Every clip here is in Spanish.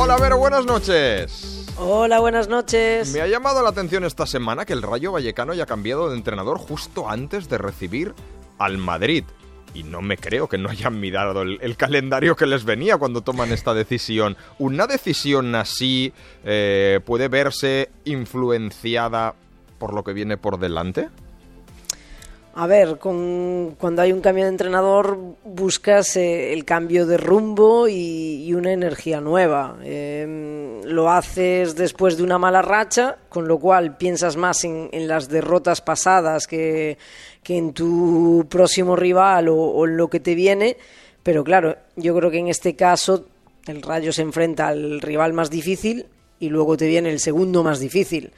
Hola, Vero, buenas noches. Hola, buenas noches. Me ha llamado la atención esta semana que el Rayo Vallecano haya cambiado de entrenador justo antes de recibir al Madrid. Y no me creo que no hayan mirado el, el calendario que les venía cuando toman esta decisión. ¿Una decisión así eh, puede verse influenciada por lo que viene por delante? A ver, con, cuando hay un cambio de entrenador buscas eh, el cambio de rumbo y, una energía nueva. Eh, lo haces después de una mala racha, con lo cual piensas más en, las derrotas pasadas que, que, en tu próximo rival o, o en lo que te viene. Pero claro, yo creo que en este caso el Rayo se enfrenta al rival más difícil y luego te viene el segundo más difícil.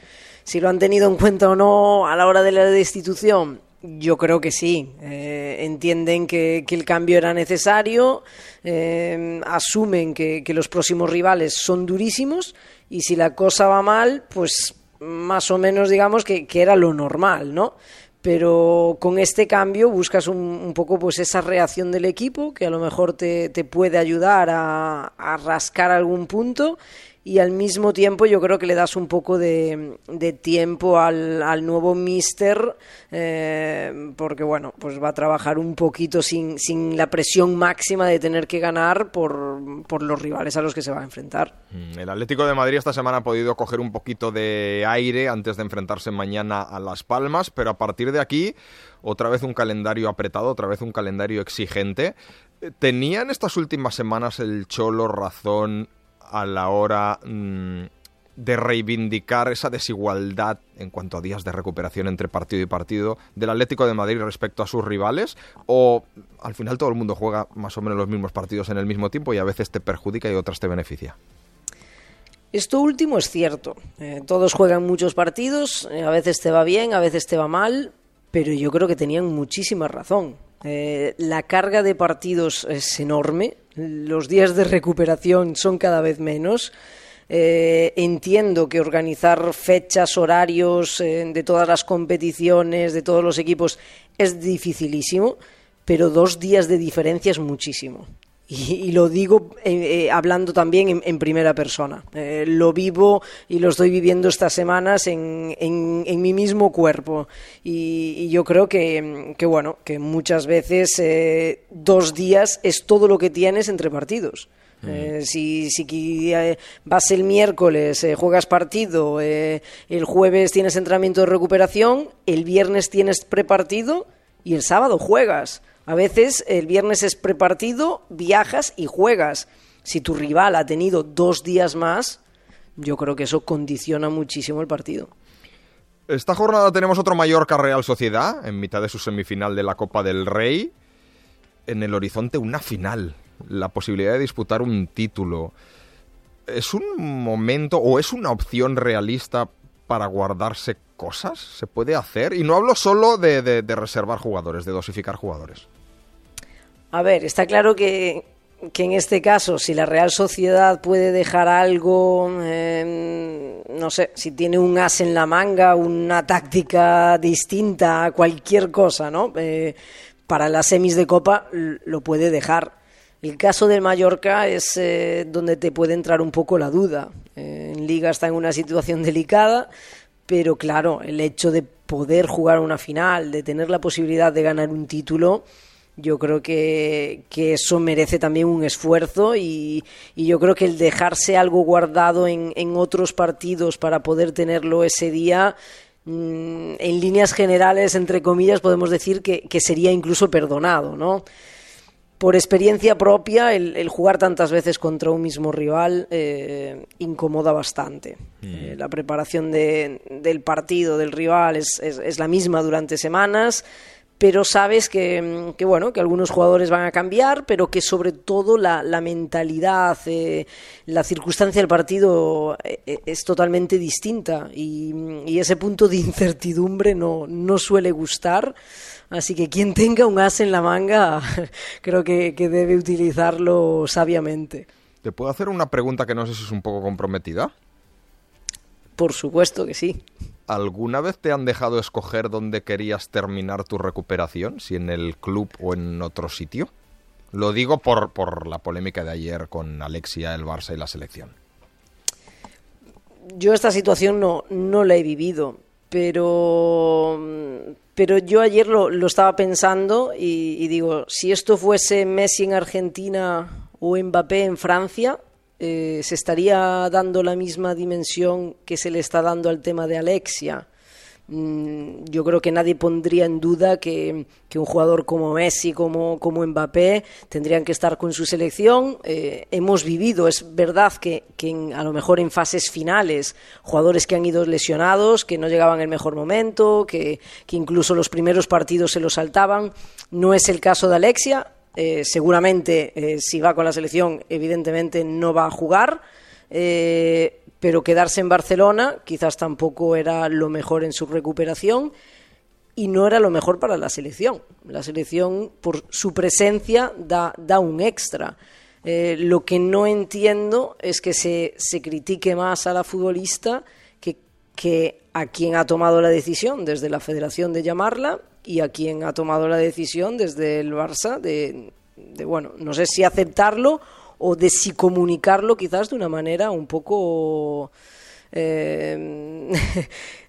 Si lo han tenido en cuenta o no a la hora de la destitución, yo creo que sí. Eh, entienden que, que, el cambio era necesario, eh, asumen que, que, los próximos rivales son durísimos y si la cosa va mal, pues más o menos digamos que, que era lo normal, ¿no? Pero con este cambio buscas un, un, poco pues esa reacción del equipo que a lo mejor te, te puede ayudar a, a rascar algún punto y al mismo tiempo yo creo que le das un poco de, tiempo al, nuevo mister eh, porque bueno pues va a trabajar un poquito sin, sin, la presión máxima de tener que ganar por, por, los rivales a los que se va a enfrentar. Mm, el Atlético de Madrid esta semana ha podido coger un poquito de aire antes de enfrentarse mañana a Las Palmas pero a partir de aquí otra vez un calendario apretado otra vez un calendario exigente. ¿Tenían estas últimas semanas el Cholo razón a la hora mmm, de reivindicar esa desigualdad en cuanto a días de recuperación entre partido y partido del Atlético de Madrid respecto a sus rivales? ¿O al final todo el mundo juega más o menos los mismos partidos en el mismo tiempo y a veces te perjudica y otras te beneficia? Esto último es cierto. Eh, todos juegan muchos partidos, eh, a veces te va bien, a veces te va mal, pero yo creo que tenían muchísima razón. Eh, la carga de partidos es enorme, los días de recuperación son cada vez menos. Eh, entiendo que organizar fechas, horarios eh, de todas las competiciones, de todos los equipos, es dificilísimo, pero dos días de diferencia es muchísimo. Y, y, lo digo eh, eh, hablando también en, en primera persona. Eh, lo vivo y lo estoy viviendo estas semanas en, en, en mi mismo cuerpo. Y, y, yo creo que, que, bueno, que muchas veces dos días es todo lo que tienes entre partidos. Eh, si, si eh, vas el miércoles, eh, juegas partido, el jueves tienes entrenamiento de recuperación, el viernes tienes prepartido y el sábado juegas. A veces el viernes es prepartido, viajas y juegas. Si tu rival ha tenido dos días más, yo creo que eso condiciona muchísimo el partido. Esta jornada tenemos otro Mallorca Real Sociedad, en mitad de su semifinal de la Copa del Rey. En el horizonte una final, la posibilidad de disputar un título. ¿Es un momento o es una opción realista para guardarse cosas? ¿Se puede hacer? Y no hablo solo de, reservar jugadores, de dosificar jugadores. A ver, está claro que, que, en este caso, si la Real Sociedad puede dejar algo, eh, no sé, si tiene un as en la manga, una táctica distinta a cualquier cosa, ¿no? Eh, para las semis de Copa lo puede dejar. El caso del Mallorca es eh, donde te puede entrar un poco la duda. Eh, en Liga está en una situación delicada, pero claro, el hecho de poder jugar una final, de tener la posibilidad de ganar un título, yo creo que, eso merece también un esfuerzo y, y, yo creo que el dejarse algo guardado en, en otros partidos para poder tenerlo ese día mmm, en líneas generales, entre comillas, podemos decir que sería incluso perdonado, ¿no? Por experiencia propia, el, el, jugar tantas veces contra un mismo rival eh, incomoda bastante. Mm. Eh, la preparación de, del partido, del rival, es, es, es la misma durante semanas pero sabes que, que, bueno que algunos jugadores van a cambiar pero que sobre todo la, mentalidad eh, la circunstancia del partido eh, es totalmente distinta. Y, y, ese punto de incertidumbre no, no suele gustar. Así que quien tenga un as en la manga creo que, que debe utilizarlo sabiamente. ¿Te puedo hacer una pregunta que no sé si es un poco comprometida? Por supuesto que sí. ¿Alguna vez te han dejado escoger dónde querías terminar tu recuperación? Si en el club o en otro sitio. Lo digo por, por la polémica de ayer con Alexia, el Barça y la selección. yo esta situación no, no la he vivido, pero, pero yo ayer lo, lo estaba pensando y, y, digo, si esto fuese Messi en Argentina o Mbappé en Francia, eh, se estaría dando la misma dimensión que se le está dando al tema de Alexia. Mm, yo creo que nadie pondría en duda que, un jugador como Messi, como, como Mbappé, tendrían que estar con su selección. Eh, hemos vivido, es verdad que, a lo mejor en fases finales, jugadores que han ido lesionados, que no llegaban en el mejor momento, que, que incluso los primeros partidos se los saltaban. No es el caso de Alexia, eh, seguramente, eh, si va con la selección, evidentemente no va a jugar. Eh, pero quedarse en Barcelona quizás tampoco era lo mejor en su recuperación y no era lo mejor para la selección. La selección, por su presencia, da, da un extra. lo que no entiendo es que se, se critique más a la futbolista que, que a quien ha tomado la decisión desde la federación de llamarla y a quien ha tomado la decisión desde el Barça de, bueno, no sé si aceptarlo o de si comunicarlo quizás de una manera un poco... Eh,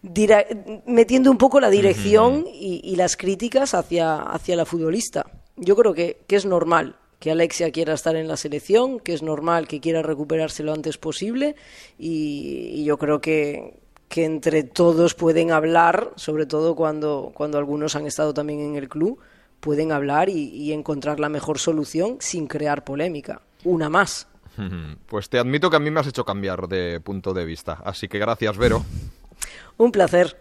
metiendo un poco la dirección y, las críticas hacia, hacia la futbolista. Yo creo que, que es normal que Alexia quiera estar en la selección, que es normal que quiera recuperarse lo antes posible y yo creo que, que entre todos pueden hablar, sobre todo cuando, cuando algunos han estado también en el club, pueden hablar y, encontrar la mejor solución sin crear polémica. Una más. Pues te admito que a mí me has hecho cambiar de punto de vista. Así que gracias, Vero. Un placer.